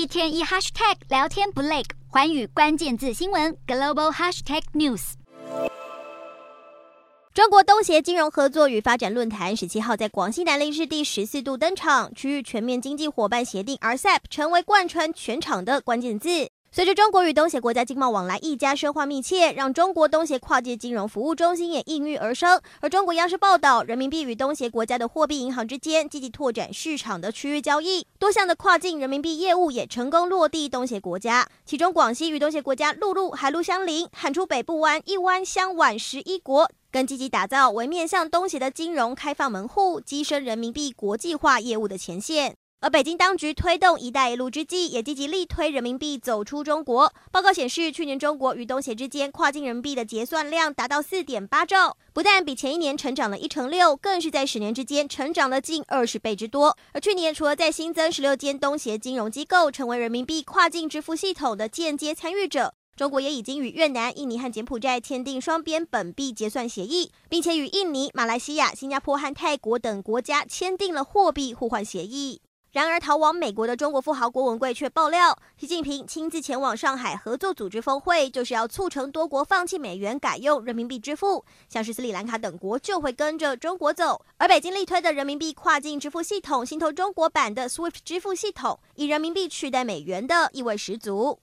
一天一 hashtag 聊天不累，环宇关键字新闻 global hashtag news。中国东协金融合作与发展论坛十七号在广西南宁市第十四度登场，区域全面经济伙伴协定 RCEP 成为贯穿全场的关键字。随着中国与东协国家经贸往来愈加深化密切，让中国东协跨界金融服务中心也应运而生。而中国央视报道，人民币与东协国家的货币银行之间积极拓展市场的区域交易，多项的跨境人民币业务也成功落地东协国家。其中，广西与东协国家陆路、海路相邻，喊出北部湾一湾相挽十一国，更积极打造为面向东协的金融开放门户，跻身人民币国际化业务的前线。而北京当局推动“一带一路”之际，也积极力推人民币走出中国。报告显示，去年中国与东协之间跨境人民币的结算量达到四点八兆，不但比前一年成长了一成六，更是在十年之间成长了近二十倍之多。而去年，除了在新增十六间东协金融机构成为人民币跨境支付系统的间接参与者，中国也已经与越南、印尼和柬埔寨签订双边本币结算协议，并且与印尼、马来西亚、新加坡和泰国等国家签订了货币互换协议。然而，逃往美国的中国富豪郭文贵却爆料，习近平亲自前往上海合作组织峰会，就是要促成多国放弃美元，改用人民币支付。像是斯里兰卡等国就会跟着中国走。而北京力推的人民币跨境支付系统，新投中国版的 SWIFT 支付系统，以人民币取代美元的意味十足。